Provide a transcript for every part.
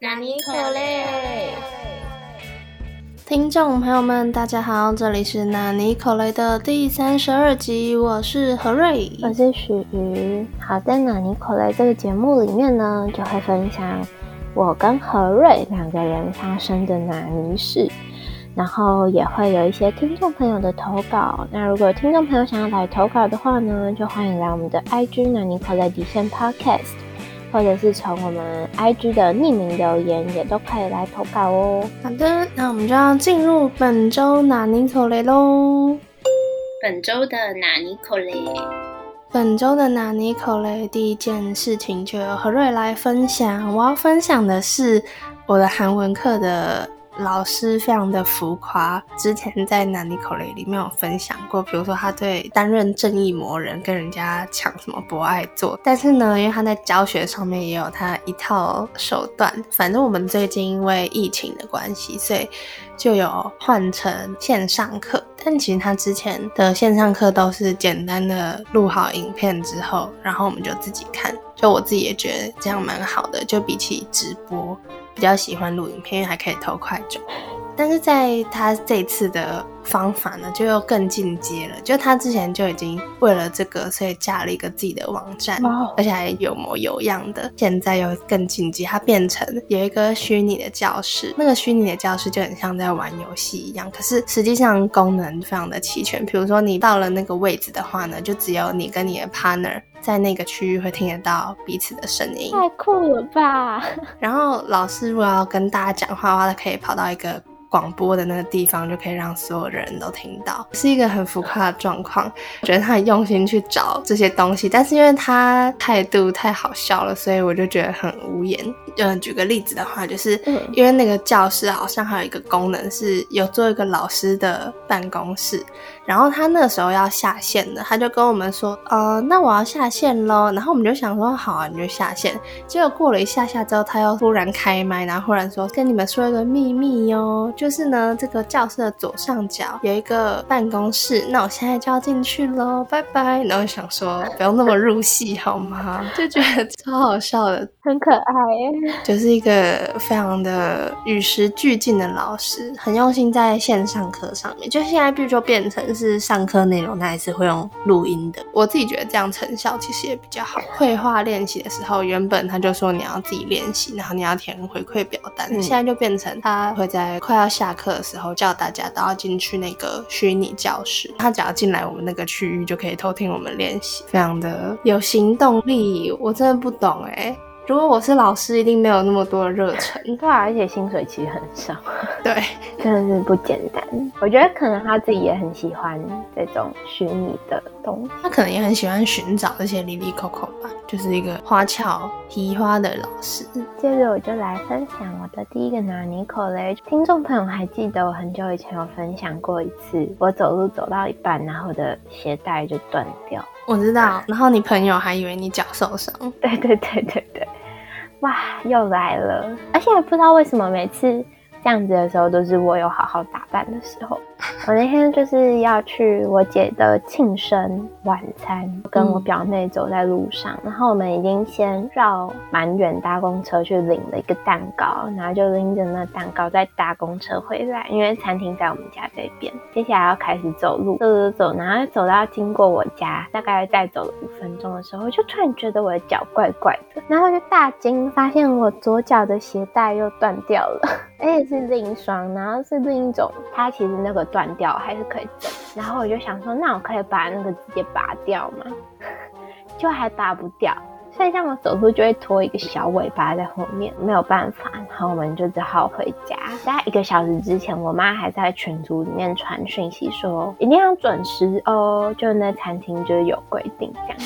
纳尼可嘞？听众朋友们，大家好，这里是纳尼可雷的第三十二集，我是何瑞，我是许瑜。好，在纳尼可雷这个节目里面呢，就会分享我跟何瑞两个人发生的纳尼事，然后也会有一些听众朋友的投稿。那如果听众朋友想要来投稿的话呢，就欢迎来我们的 IG 纳尼可雷底线 Podcast。或者是从我们 IG 的匿名留言也都可以来投稿哦。好的，那我们就要进入本周哪尼口雷喽。本周的哪尼口雷，本周的哪尼口雷，第一件事情就由何瑞来分享。我要分享的是我的韩文课的。老师非常的浮夸，之前在《南尼口雷》里面有分享过，比如说他对担任正义魔人跟人家抢什么博爱座，但是呢，因为他在教学上面也有他一套手段。反正我们最近因为疫情的关系，所以就有换成线上课。但其实他之前的线上课都是简单的录好影片之后，然后我们就自己看。就我自己也觉得这样蛮好的，就比起直播。比较喜欢录影片，因为还可以偷快走。但是在他这次的方法呢，就又更进阶了。就他之前就已经为了这个，所以架了一个自己的网站，而且还有模有样的。现在又更进阶，它变成有一个虚拟的教室。那个虚拟的教室就很像在玩游戏一样，可是实际上功能非常的齐全。比如说你到了那个位置的话呢，就只有你跟你的 partner。在那个区域会听得到彼此的声音，太酷了吧！然后老师如果要跟大家讲话的话，他可以跑到一个广播的那个地方，就可以让所有的人都听到，是一个很浮夸的状况。觉得他很用心去找这些东西，但是因为他态度太好笑了，所以我就觉得很无言。嗯，举个例子的话，就是因为那个教室好像还有一个功能是有做一个老师的办公室。然后他那时候要下线了，他就跟我们说，呃，那我要下线喽。然后我们就想说，好啊，你就下线。结果过了一下下之后，他又突然开麦，然后忽然说，跟你们说一个秘密哟，就是呢，这个教室的左上角有一个办公室，那我现在就要进去喽，拜拜。然后想说，不用那么入戏好吗？就觉得超好笑的，很可爱，就是一个非常的与时俱进的老师，很用心在线上课上面。就现在，不就变成。是上课内容，他还是会用录音的。我自己觉得这样成效其实也比较好。绘画练习的时候，原本他就说你要自己练习，然后你要填回馈表单。现在就变成他会在快要下课的时候叫大家都要进去那个虚拟教室，他只要进来我们那个区域就可以偷听我们练习，非常的有行动力。我真的不懂哎。如果我是老师，一定没有那么多的热忱。对啊，而且薪水其实很少。对，真的是不简单。我觉得可能他自己也很喜欢这种虚拟的东西，他可能也很喜欢寻找这些 Lily Coco 吧，就是一个花俏提花的老师。接着我就来分享我的第一个拿尼口雷。听众朋友还记得我很久以前有分享过一次，我走路走到一半，然后我的鞋带就断掉。我知道，然后你朋友还以为你脚受伤。对对对对对。哇，又来了！而且不知道为什么每次这样子的时候，都是我有好好打扮的时候。我那天就是要去我姐的庆生晚餐，跟我表妹走在路上，然后我们已经先绕蛮远搭公车去领了一个蛋糕，然后就拎着那蛋糕再搭公车回来，因为餐厅在我们家这边。接下来要开始走路，走走走，然后走到经过我家，大概再走了五分钟的时候，就突然觉得我的脚怪怪的，然后就大惊，发现我左脚的鞋带又断掉了，而且是另一双，然后是另一种，它其实那个断。掉还是可以整，然后我就想说，那我可以把那个直接拔掉吗？就还拔不掉，所以这样我走路就会拖一个小尾巴在后面，没有办法，然后我们就只好回家。大概一个小时之前，我妈还在群组里面传讯息说，一定要准时哦，就那餐厅就是有规定这样，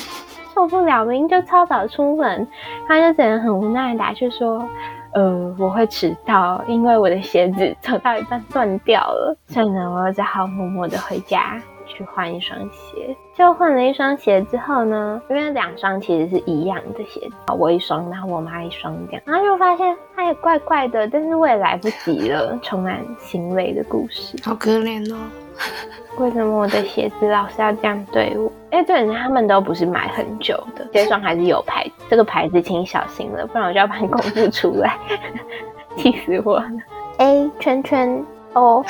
受不了，明明就超早出门，他就只能很无奈打去说。呃，我会迟到，因为我的鞋子走到一半断掉了，所以呢，我只好默默的回家。去换一双鞋。就换了一双鞋之后呢，因为两双其实是一样的鞋子，我一双，然后我妈一双这样，然后就发现它也怪怪的，但是我也来不及了，充满心累的故事，好可怜哦。为什么我的鞋子老是要这样对我？哎，对，他们都不是买很久的，这双还是有牌子，这个牌子请小心了，不然我就要把你公布出来，气死我了。A 圈圈 O。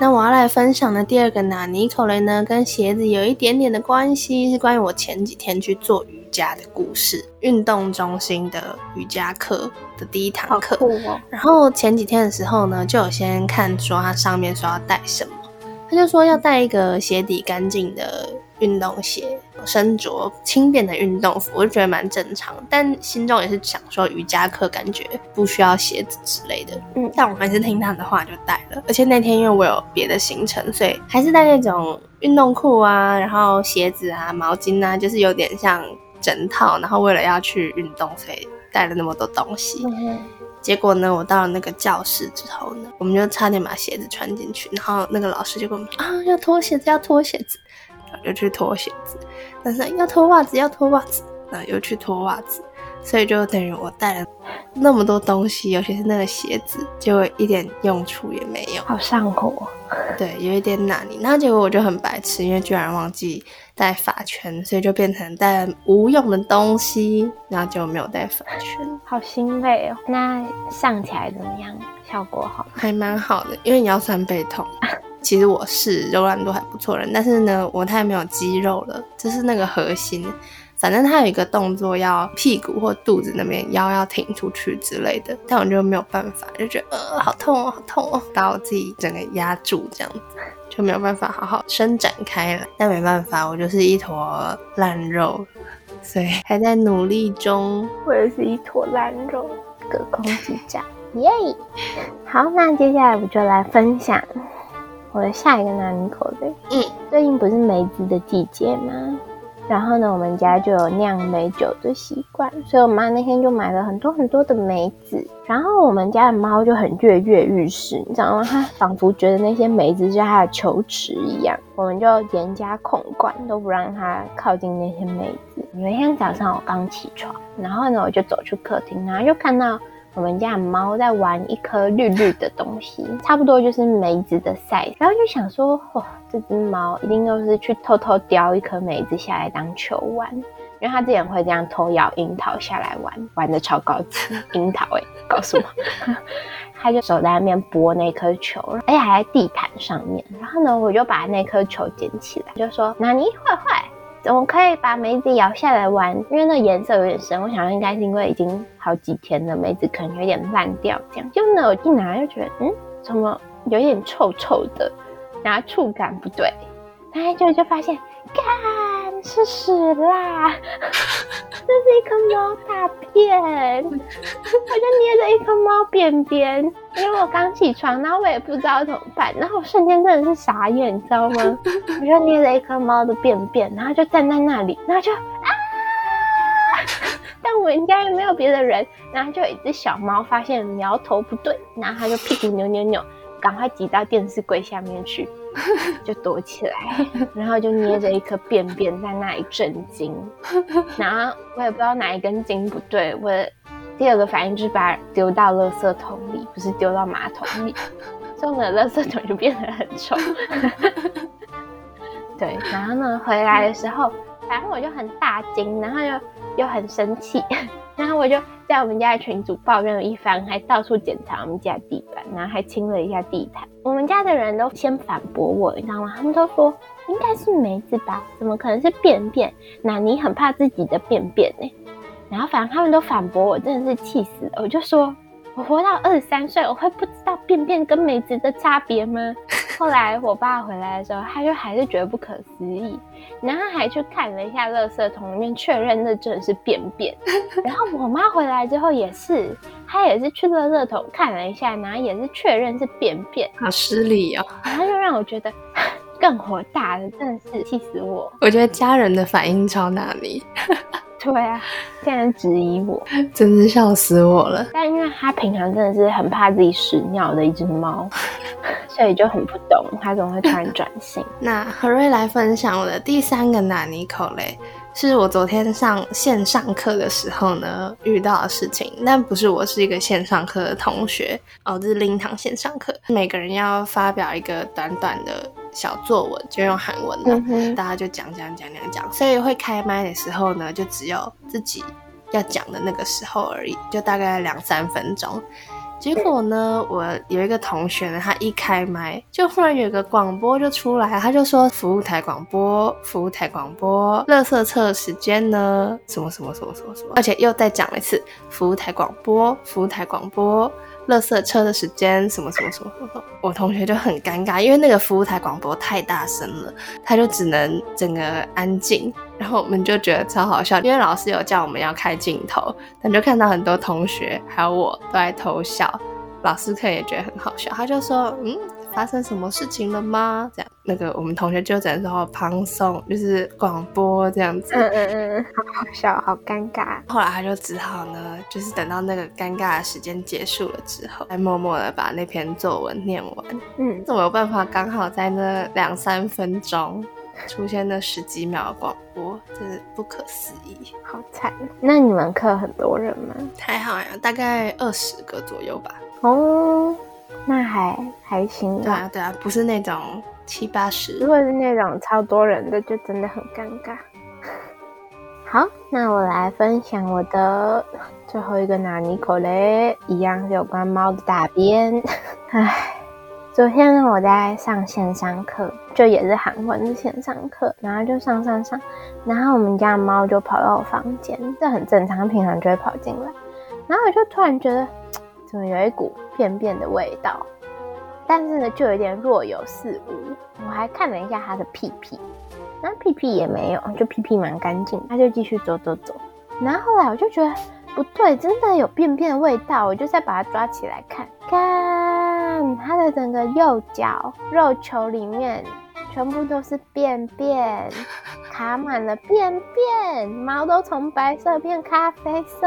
那我要来分享的第二个拿尼口雷呢，跟鞋子有一点点的关系，是关于我前几天去做瑜伽的故事。运动中心的瑜伽课的第一堂课，然后前几天的时候呢，就有先看说它上面说要带什么，他就说要带一个鞋底干净的。运动鞋，身着轻便的运动服，我就觉得蛮正常。但心中也是想说，瑜伽课感觉不需要鞋子之类的。嗯，但我还是听他的话就带了。而且那天因为我有别的行程，所以还是带那种运动裤啊，然后鞋子啊、毛巾啊，就是有点像整套。然后为了要去运动，所以带了那么多东西。结果呢，我到了那个教室之后呢，我们就差点把鞋子穿进去。然后那个老师就跟我们说啊，要脱鞋子，要脱鞋子。又去脱鞋子，但是要脱袜子，要脱袜子，那又去脱袜子，所以就等于我带了那么多东西，尤其是那个鞋子，就一点用处也没有，好上火。对，有一点难你。然后结果我就很白痴，因为居然忘记带发圈，所以就变成带了无用的东西，然后就没有带发圈，好心累哦。那上起来怎么样？效果好？还蛮好的，因为腰酸背痛。其实我是柔软度还不错人，但是呢，我太没有肌肉了，就是那个核心。反正他有一个动作，要屁股或肚子那边腰要挺出去之类的，但我就没有办法，就觉得呃好痛哦，好痛哦，把我自己整个压住，这样子就没有办法好好伸展开来。但没办法，我就是一坨烂肉，所以还在努力中。我也是一坨烂肉，隔空击掌，耶！好，那接下来我就来分享。我的下一个拿尼口的，嗯，最近不是梅子的季节吗？然后呢，我们家就有酿梅酒的习惯，所以我妈那天就买了很多很多的梅子。然后我们家的猫就很跃跃欲试，你知道吗？它仿佛觉得那些梅子就它的球池一样，我们就严加控管，都不让它靠近那些梅子。有一天早上我刚起床，然后呢，我就走去客厅，然后就看到。我们家的猫在玩一颗绿绿的东西，差不多就是梅子的 size，然后就想说，哇，这只猫一定又是去偷偷叼一颗梅子下来当球玩，因为它之前会这样偷咬樱桃下来玩，玩的超高级。樱桃哎，告诉我，它就手在那边拨那颗球，而且还在地毯上面。然后呢，我就把那颗球捡起来，就说：“那你坏坏。”我可以把梅子摇下来玩，因为那颜色有点深，我想应该是因为已经好几天了，梅子可能有点烂掉这样。就呢，我一拿就觉得，嗯，怎么有点臭臭的，然后触感不对，然后就就发现，干是屎啦，这是一颗猫大便，我就捏着一颗猫便便，因为我刚起床，然后我也不知道怎么办，然后我瞬间真的是傻眼，你知道吗？我就捏着一颗猫的便便，然后就站在那里，然后就啊，但我应该没有别的人，然后就有一只小猫发现苗头不对，然后它就屁股扭扭扭，赶快挤到电视柜下面去。就躲起来，然后就捏着一颗便便在那里震惊，然后我也不知道哪一根筋不对，我第二个反应就是把它丢到垃圾桶里，不是丢到马桶里，所以我的垃圾桶就变得很臭。对，然后呢，回来的时候，反正我就很大惊，然后就又很生气。然后我就在我们家的群组抱怨了一番，还到处检查我们家地板，然后还清了一下地毯。我们家的人都先反驳我，你知道吗？他们都说应该是梅子吧，怎么可能是便便？那你很怕自己的便便呢？然后反正他们都反驳我，真的是气死了。我就说。我活到二十三岁，我会不知道便便跟梅子的差别吗？后来我爸回来的时候，他就还是觉得不可思议，然后还去看了一下垃圾桶里面，确认那真的是便便。然后我妈回来之后也是，她也是去垃圾桶看了一下，然后也是确认是便便。好失礼哦！然后就让我觉得 更火大了，真的是气死我。我觉得家人的反应超哪里？对啊，竟然质疑我，真是笑死我了。但因为他平常真的是很怕自己屎尿的一只猫，所以就很不懂，他怎么会突然转性。那何瑞来分享我的第三个纳尼口嘞，是我昨天上线上课的时候呢遇到的事情，但不是我是一个线上课的同学哦，这是另一堂线上课，每个人要发表一个短短的。小作文，就用韩文的，嗯，大家就讲讲讲讲讲，所以会开麦的时候呢，就只有自己要讲的那个时候而已，就大概两三分钟。结果呢，我有一个同学呢，他一开麦，就忽然有个广播就出来，他就说服务台广播，服务台广播，垃圾车时间呢，什么什么什么什么什么，而且又再讲了一次服务台广播，服务台广播。垃圾车的时间什么什么什么什么，我同学就很尴尬，因为那个服务台广播太大声了，他就只能整个安静，然后我们就觉得超好笑，因为老师有叫我们要开镜头，但就看到很多同学还有我都在偷笑，老师可能也觉得很好笑，他就说嗯。发生什么事情了吗？这样，那个我们同学就在说旁送，就是广播这样子。嗯嗯嗯，好好笑，好尴尬。后来他就只好呢，就是等到那个尴尬的时间结束了之后，才默默的把那篇作文念完。嗯，怎么有办法刚好在那两三分钟出现那十几秒的广播？真是不可思议，好惨。那你们课很多人吗？还好呀，大概二十个左右吧。哦。那还还行，对啊对啊，不是那种七八十。如果是那种超多人的，就真的很尴尬。好，那我来分享我的最后一个拿尼口嘞，一样是有关猫的大便。唉，昨天呢我在上线上课，就也是韩文的线上课，然后就上上上，然后我们家的猫就跑到我房间，这很正常，平常就会跑进来，然后我就突然觉得。怎么有一股便便的味道？但是呢，就有点若有似无。我还看了一下他的屁屁，那屁屁也没有，就屁屁蛮干净。他就继续走走走。然后后来我就觉得不对，真的有便便的味道。我就再把它抓起来看，看他的整个右脚肉球里面。全部都是便便，卡满了便便，毛都从白色变咖啡色，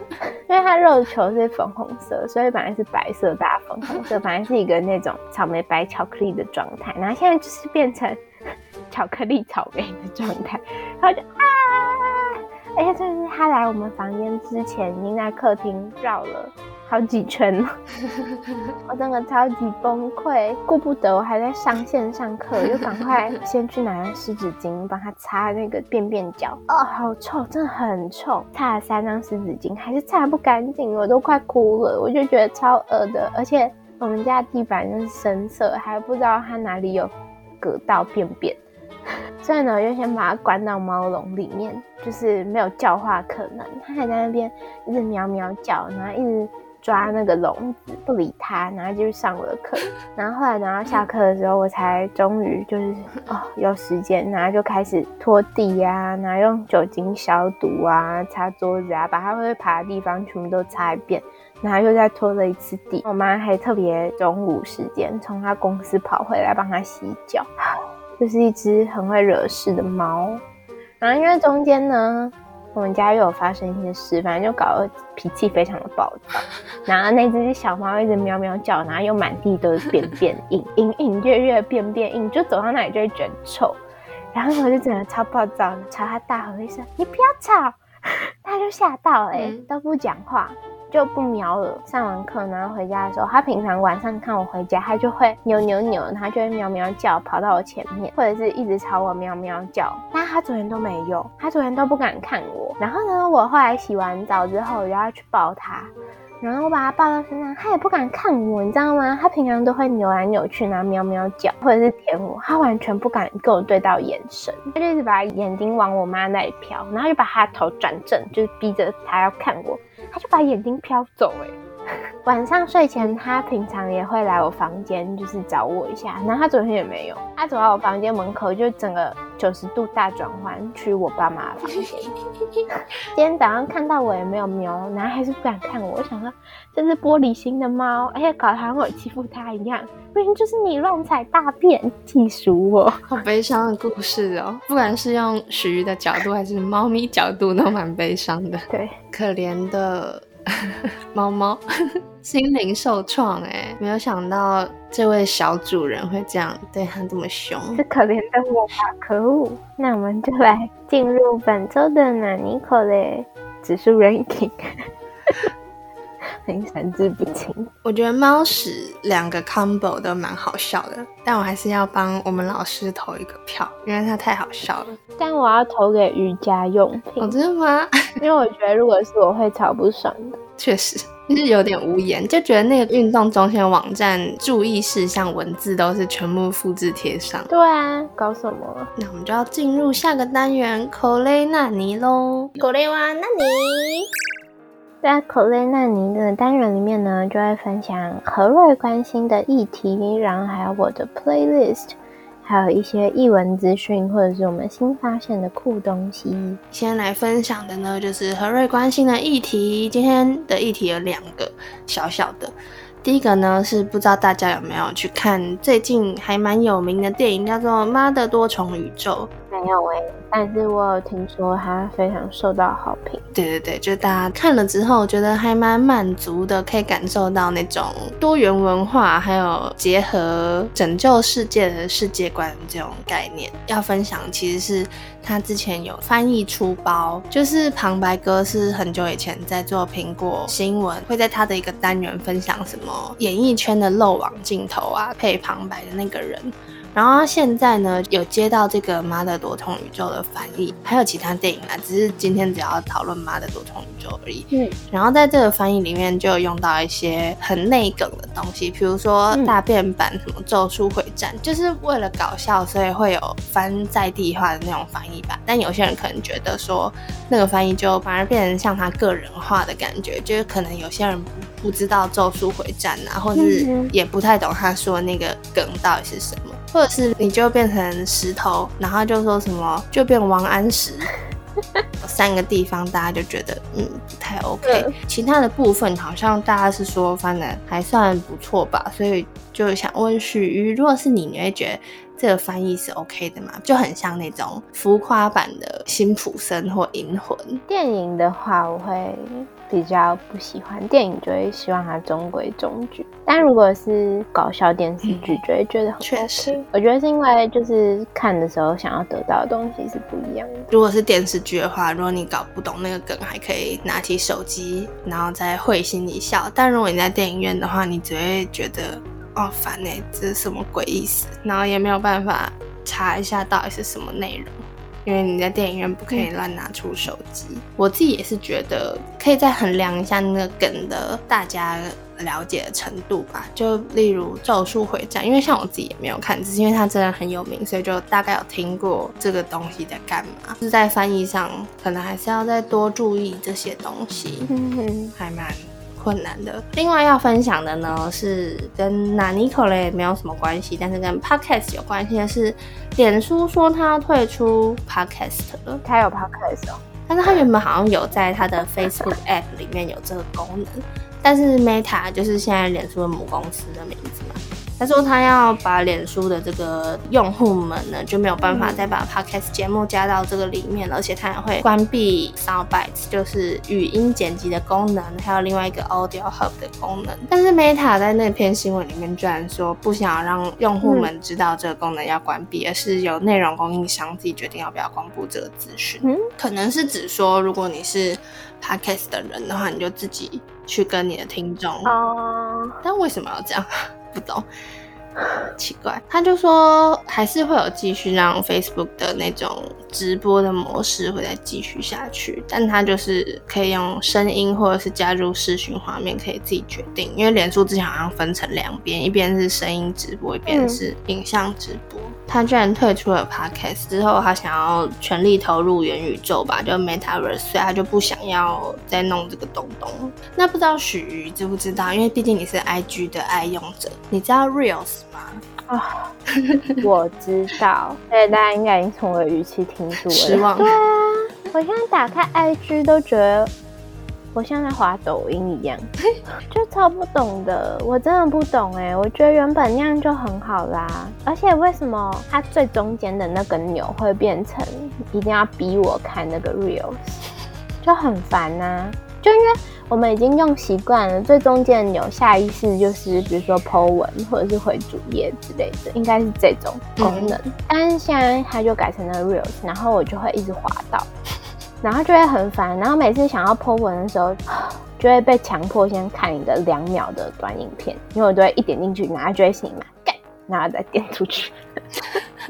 因为它肉球是粉红色，所以本来是白色大粉红色，本来是一个那种草莓白巧克力的状态，然后现在就是变成巧克力草莓的状态，然后就啊，而且就是他来我们房间之前，已经在客厅绕了。好几圈了，我真的超级崩溃，顾不得我还在上线上课，就赶快先去拿湿纸巾帮他擦那个便便角。哦，好臭，真的很臭，擦了三张湿纸巾还是擦不干净，我都快哭了，我就觉得超恶的。而且我们家地板就是深色，还不知道它哪里有隔到便便，所以呢，我就先把它关到猫笼里面，就是没有教化可能。它还在那边一直喵喵叫，然后一直。抓那个笼子不理它，然后就上我的课。然后后来等到下课的时候，我才终于就是哦有时间，然后就开始拖地呀，然后用酒精消毒啊，擦桌子啊，把它会爬的地方全部都擦一遍。然后又再拖了一次地。我妈还特别中午时间从她公司跑回来帮它洗脚，就是一只很会惹事的猫。然后因为中间呢。我们家又有发生一些事，反正就搞得脾气非常的暴躁。然后那只小猫一直喵喵叫，然后又满地都是便便印，隐隐约约便便印，就走到哪里就会觉得臭。然后我就整个超暴躁，朝他大吼一声：“你不要吵！”他就吓到哎，都不讲话。就不瞄了。上完课，然后回家的时候，他平常晚上看我回家，他就会扭扭扭，他就会喵喵叫，跑到我前面，或者是一直朝我喵喵叫。但他昨天都没有，他昨天都不敢看我。然后呢，我后来洗完澡之后，我就要去抱他，然后我把他抱到身上，他也不敢看我，你知道吗？他平常都会扭来扭去，然后喵喵叫，或者是舔我，他完全不敢跟我对到眼神，他就一直把眼睛往我妈那里飘，然后就把他的头转正，就是逼着他要看我。他就把眼睛飘走哎，晚上睡前他平常也会来我房间，就是找我一下。然后他昨天也没有，他走到我房间门口就整个九十度大转弯去我爸妈房间。今天早上看到我也没有瞄，然后还是不敢看我。我想说这是玻璃心的猫，而且搞得好像我欺负它一样。明明就是你乱踩大便，气死我！好悲伤的故事哦，不管是用徐的角度还是猫咪角度，都蛮悲伤的。对，可怜的 猫猫，心灵受创哎，没有想到这位小主人会这样对他这么凶，是可怜的我吧？可恶！那我们就来进入本周的纳尼口嘞指数 ranking。很三字不清。我觉得猫屎两个 combo 都蛮好笑的，但我还是要帮我们老师投一个票，因为他太好笑了。但我要投给瑜伽用品，哦，真的吗？因为我觉得如果是我会超不爽的。确实，就是有点无言，就觉得那个运动中心网站注意事项文字都是全部复制贴上。对啊，搞什么？那我们就要进入下个单元口雷纳尼喽。口雷哇，那你在口雷纳尼的单元里面呢，就会分享何瑞关心的议题，然后还有我的 playlist。还有一些译文资讯，或者是我们新发现的酷东西。先来分享的呢，就是何瑞关心的议题。今天的议题有两个小小的。第一个呢，是不知道大家有没有去看最近还蛮有名的电影，叫做《妈的多重宇宙》。没有哎，但是我有听说它非常受到好评。对对对，就大家看了之后觉得还蛮满足的，可以感受到那种多元文化，还有结合拯救世界的世界观这种概念。要分享其实是他之前有翻译出包，就是旁白哥是很久以前在做苹果新闻，会在他的一个单元分享什么演艺圈的漏网镜头啊，配旁白的那个人。然后现在呢有接到这个《妈的多重宇宙》的翻译，还有其他电影啊，只是今天只要讨论《妈的多重宇宙》而已。嗯，然后在这个翻译里面就用到一些很内梗的东西，比如说大便版什么《咒术回战》，就是为了搞笑，所以会有翻在地化的那种翻译版。但有些人可能觉得说那个翻译就反而变成像他个人化的感觉，就是可能有些人不知道《咒术回战》啊，或者是也不太懂他说那个梗到底是什么。或者是你就变成石头，然后就说什么就变王安石，三个地方大家就觉得嗯不太 OK，其他的部分好像大家是说翻的还算不错吧，所以就想问许瑜，如果是你，你会觉得？这个翻译是 OK 的嘛？就很像那种浮夸版的辛普森或银魂。电影的话，我会比较不喜欢。电影就会希望它中规中矩。但如果是搞笑电视剧，就会觉得很确实。我觉得是因为就是看的时候想要得到的东西是不一样的。如果是电视剧的话，如果你搞不懂那个梗，还可以拿起手机，然后再会心一笑。但如果你在电影院的话，你只会觉得。哦，烦呢，这是什么鬼意思？然后也没有办法查一下到底是什么内容，因为你在电影院不可以乱拿出手机。我自己也是觉得，可以再衡量一下那个梗的大家了解的程度吧。就例如《咒术回战》，因为像我自己也没有看，只是因为它真的很有名，所以就大概有听过这个东西在干嘛。是在翻译上，可能还是要再多注意这些东西，还蛮。困难的。另外要分享的呢，是跟纳尼可雷没有什么关系，但是跟 podcast 有关系的是，脸书说他要退出 podcast 了。他有 podcast 哦，但是他原本好像有在他的 Facebook app 里面有这个功能，但是 Meta 就是现在脸书的母公司的名字嘛。他说他要把脸书的这个用户们呢，就没有办法再把 podcast 节目加到这个里面了，而且他也会关闭 Soundbites，就是语音剪辑的功能，还有另外一个 Audio Hub 的功能。但是 Meta 在那篇新闻里面居然说不想让用户们知道这个功能要关闭，而是由内容供应商自己决定要不要公布这个资讯。嗯，可能是指说如果你是 podcast 的人的话，你就自己去跟你的听众哦。但为什么要这样？不懂，奇怪。他就说还是会有继续让 Facebook 的那种直播的模式会再继续下去，但他就是可以用声音或者是加入视讯画面，可以自己决定。因为脸书之前好像分成两边，一边是声音直播，一边是影像直播。他居然退出了 Podcast 之后，他想要全力投入元宇宙吧，就 Metaverse，所以他就不想要再弄这个东东。那不知道许瑜知不知道？因为毕竟你是 IG 的爱用者，你知道 Reels 吗？啊，我知道。对，大家应该已经从我的语气听出了失望。对啊，我现在打开 IG 都觉得。我像在滑抖音一样，就超不懂的，我真的不懂哎。我觉得原本那样就很好啦，而且为什么它最中间的那个钮会变成一定要逼我看那个 reels，就很烦呐。就因为我们已经用习惯了，最中间的钮下意识就是比如说 po 文或者是回主页之类的，应该是这种功能。但是现在它就改成了 reels，然后我就会一直滑到。然后就会很烦，然后每次想要 po 文的时候，就会被强迫先看你的两秒的短影片，因为我都会一点进去，然后就会醒嘛，然后再点出去。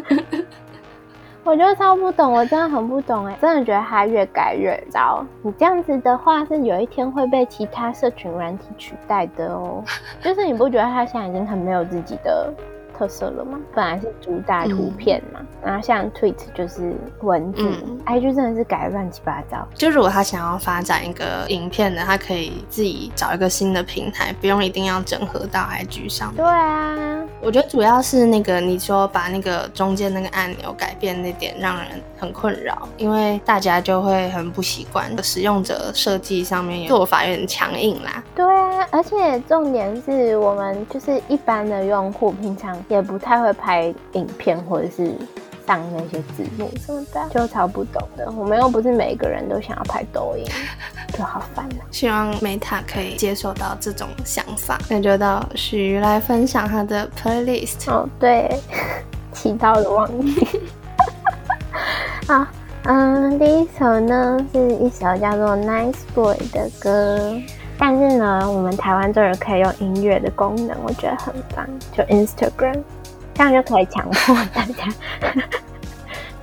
我觉得超不懂，我真的很不懂哎，真的觉得它越改越糟。你这样子的话，是有一天会被其他社群软体取代的哦。就是你不觉得它现在已经很没有自己的？特色了吗？本来是主打图片嘛，然后像 Tweet 就是文字，IG 真的是改的乱七八糟。就如果他想要发展一个影片的，他可以自己找一个新的平台，不用一定要整合到 IG 上。对啊，我觉得主要是那个你说把那个中间那个按钮改变那点让人很困扰，因为大家就会很不习惯。使用者设计上面做法有点强硬啦。对啊，而且重点是我们就是一般的用户平常。也不太会拍影片，或者是上那些字幕什么的，就超不懂的。我们又不是每个人都想要拍抖音，就好烦啊！希望 Meta 可以接受到这种想法。那就到许来分享他的 playlist 哦，对，祈祷的忘记。好，嗯，第一首呢是一首叫做 Nice Boy 的歌。但是呢，我们台湾终于可以用音乐的功能，我觉得很棒，就 Instagram，这样就可以强迫大家。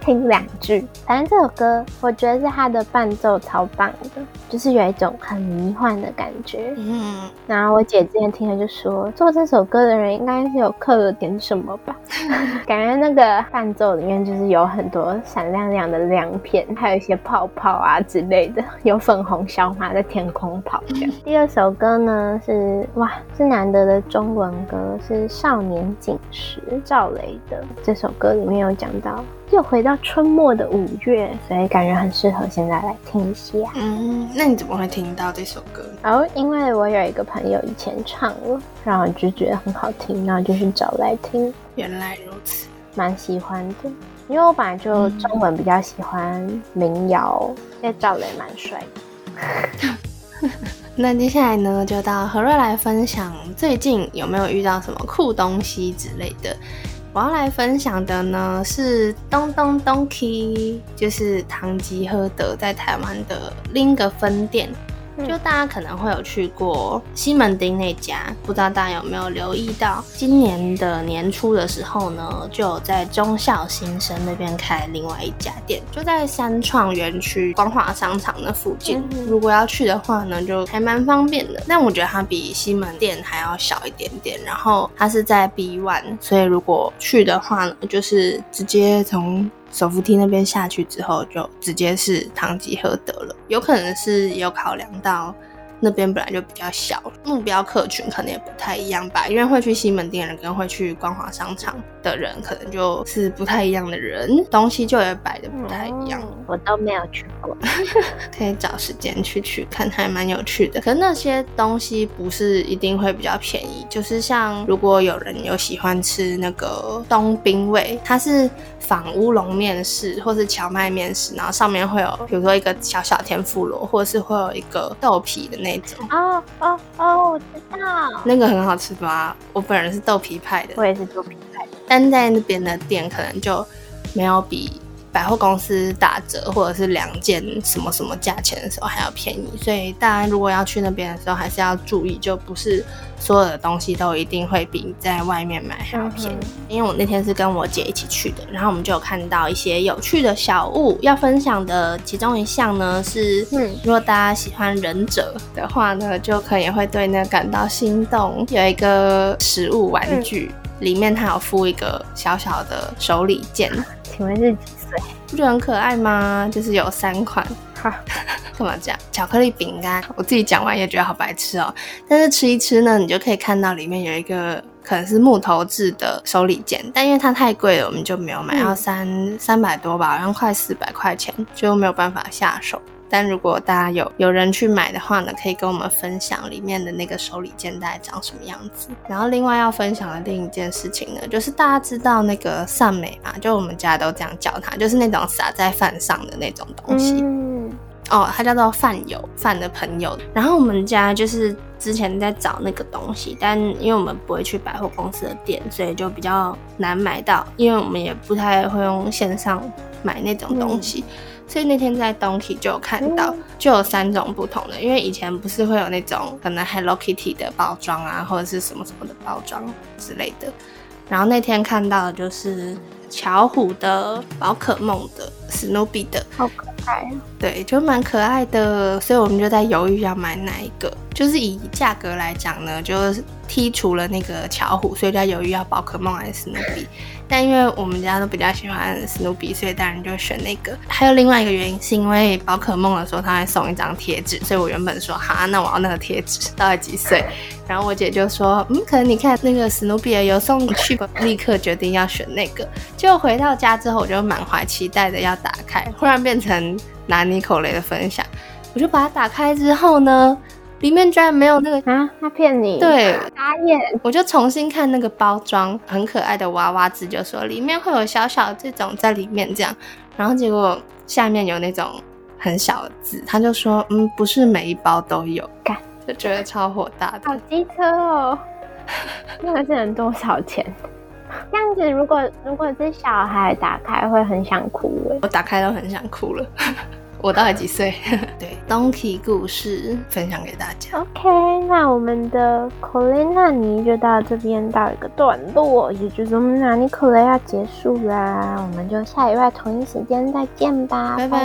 听两句，反正这首歌我觉得是它的伴奏超棒的，就是有一种很迷幻的感觉。嗯，然后我姐之前听了就说，做这首歌的人应该是有刻了点什么吧？感觉那个伴奏里面就是有很多闪亮亮的亮片，还有一些泡泡啊之类的，有粉红小马在天空跑。这样。第二首歌呢是哇，是难得的中文歌，是少年锦时赵雷的。这首歌里面有讲到。又回到春末的五月，所以感觉很适合现在来听一下。嗯，那你怎么会听到这首歌？哦，因为我有一个朋友以前唱了，然后就觉得很好听，然后就去找来听。原来如此，蛮喜欢的。因为我本来就中文比较喜欢民谣，因为赵雷蛮帅的。那接下来呢，就到何瑞来分享最近有没有遇到什么酷东西之类的。我要来分享的呢是东东东 key，就是唐吉诃德在台湾的另一个分店。就大家可能会有去过西门町那家，不知道大家有没有留意到，今年的年初的时候呢，就有在中校新生那边开另外一家店，就在三创园区光华商场的附近。如果要去的话呢，就还蛮方便的。但我觉得它比西门店还要小一点点，然后它是在 B One，所以如果去的话呢，就是直接从。手扶梯那边下去之后，就直接是唐吉诃德了。有可能是有考量到。那边本来就比较小，目标客群可能也不太一样吧。因为会去西门店人跟会去光华商场的人，可能就是不太一样的人，东西就也摆的不太一样。我都没有去过，可以找时间去去看，还蛮有趣的。可那些东西不是一定会比较便宜，就是像如果有人有喜欢吃那个冬兵味，它是仿乌龙面食或是荞麦面食，然后上面会有比如说一个小小天妇罗，或者是会有一个豆皮的那种。哦哦哦，我知道那个很好吃吧？我本人是豆皮派的，我也是豆皮派的，但在那边的店可能就没有比。百货公司打折，或者是两件什么什么价钱的时候还要便宜，所以大家如果要去那边的时候，还是要注意，就不是所有的东西都一定会比你在外面买还要便宜。因为我那天是跟我姐一起去的，然后我们就有看到一些有趣的小物要分享的。其中一项呢是，嗯，如果大家喜欢忍者的话呢，就可以会对那感到心动。有一个食物玩具，里面它有附一个小小的手里剑，请问是几岁？不觉得很可爱吗？就是有三款，干嘛这样？巧克力饼干，我自己讲完也觉得好白痴哦。但是吃一吃呢，你就可以看到里面有一个可能是木头制的手里剑，但因为它太贵了，我们就没有买，要三三百多吧，好像快四百块钱，就没有办法下手。但如果大家有有人去买的话呢，可以跟我们分享里面的那个手里肩带长什么样子。然后另外要分享的另一件事情呢，就是大家知道那个善美嘛，就我们家都这样叫它，就是那种撒在饭上的那种东西。哦，它叫做饭友，饭的朋友。然后我们家就是之前在找那个东西，但因为我们不会去百货公司的店，所以就比较难买到。因为我们也不太会用线上买那种东西，所以那天在 Donkey 就有看到，就有三种不同的。因为以前不是会有那种可能 Hello Kitty 的包装啊，或者是什么什么的包装之类的。然后那天看到的就是巧虎的宝可梦的史努比的，好可爱。对，就蛮可爱的，所以我们就在犹豫要买哪一个。就是以价格来讲呢，就剔除了那个巧虎，所以在犹豫要宝可梦还是史努比。但因为我们家都比较喜欢史努比，所以当然就选那个。还有另外一个原因，是因为宝可梦的时候他还送一张贴纸，所以我原本说哈，那我要那个贴纸。到底几岁？然后我姐就说，嗯，可能你看那个史努比的有送去吧，立刻决定要选那个。就回到家之后，我就满怀期待的要打开，忽然变成拿尼口雷的分享，我就把它打开之后呢。里面居然没有那个啊！他骗你，对，打眼。我就重新看那个包装，很可爱的娃娃字，就说里面会有小小这种在里面这样，然后结果下面有那种很小的字，他就说嗯，不是每一包都有，干，就觉得超火大的。好机车哦，那个是能多少钱？这样子，如果如果是小孩打开会很想哭哎，我打开都很想哭了。我到底几岁？对，Donkey 故事分享给大家。OK，那我们的口雷纳尼就到这边到一个段落，也就是我们纳尼口雷要结束啦。我们就下礼拜同一时间再见吧，拜拜。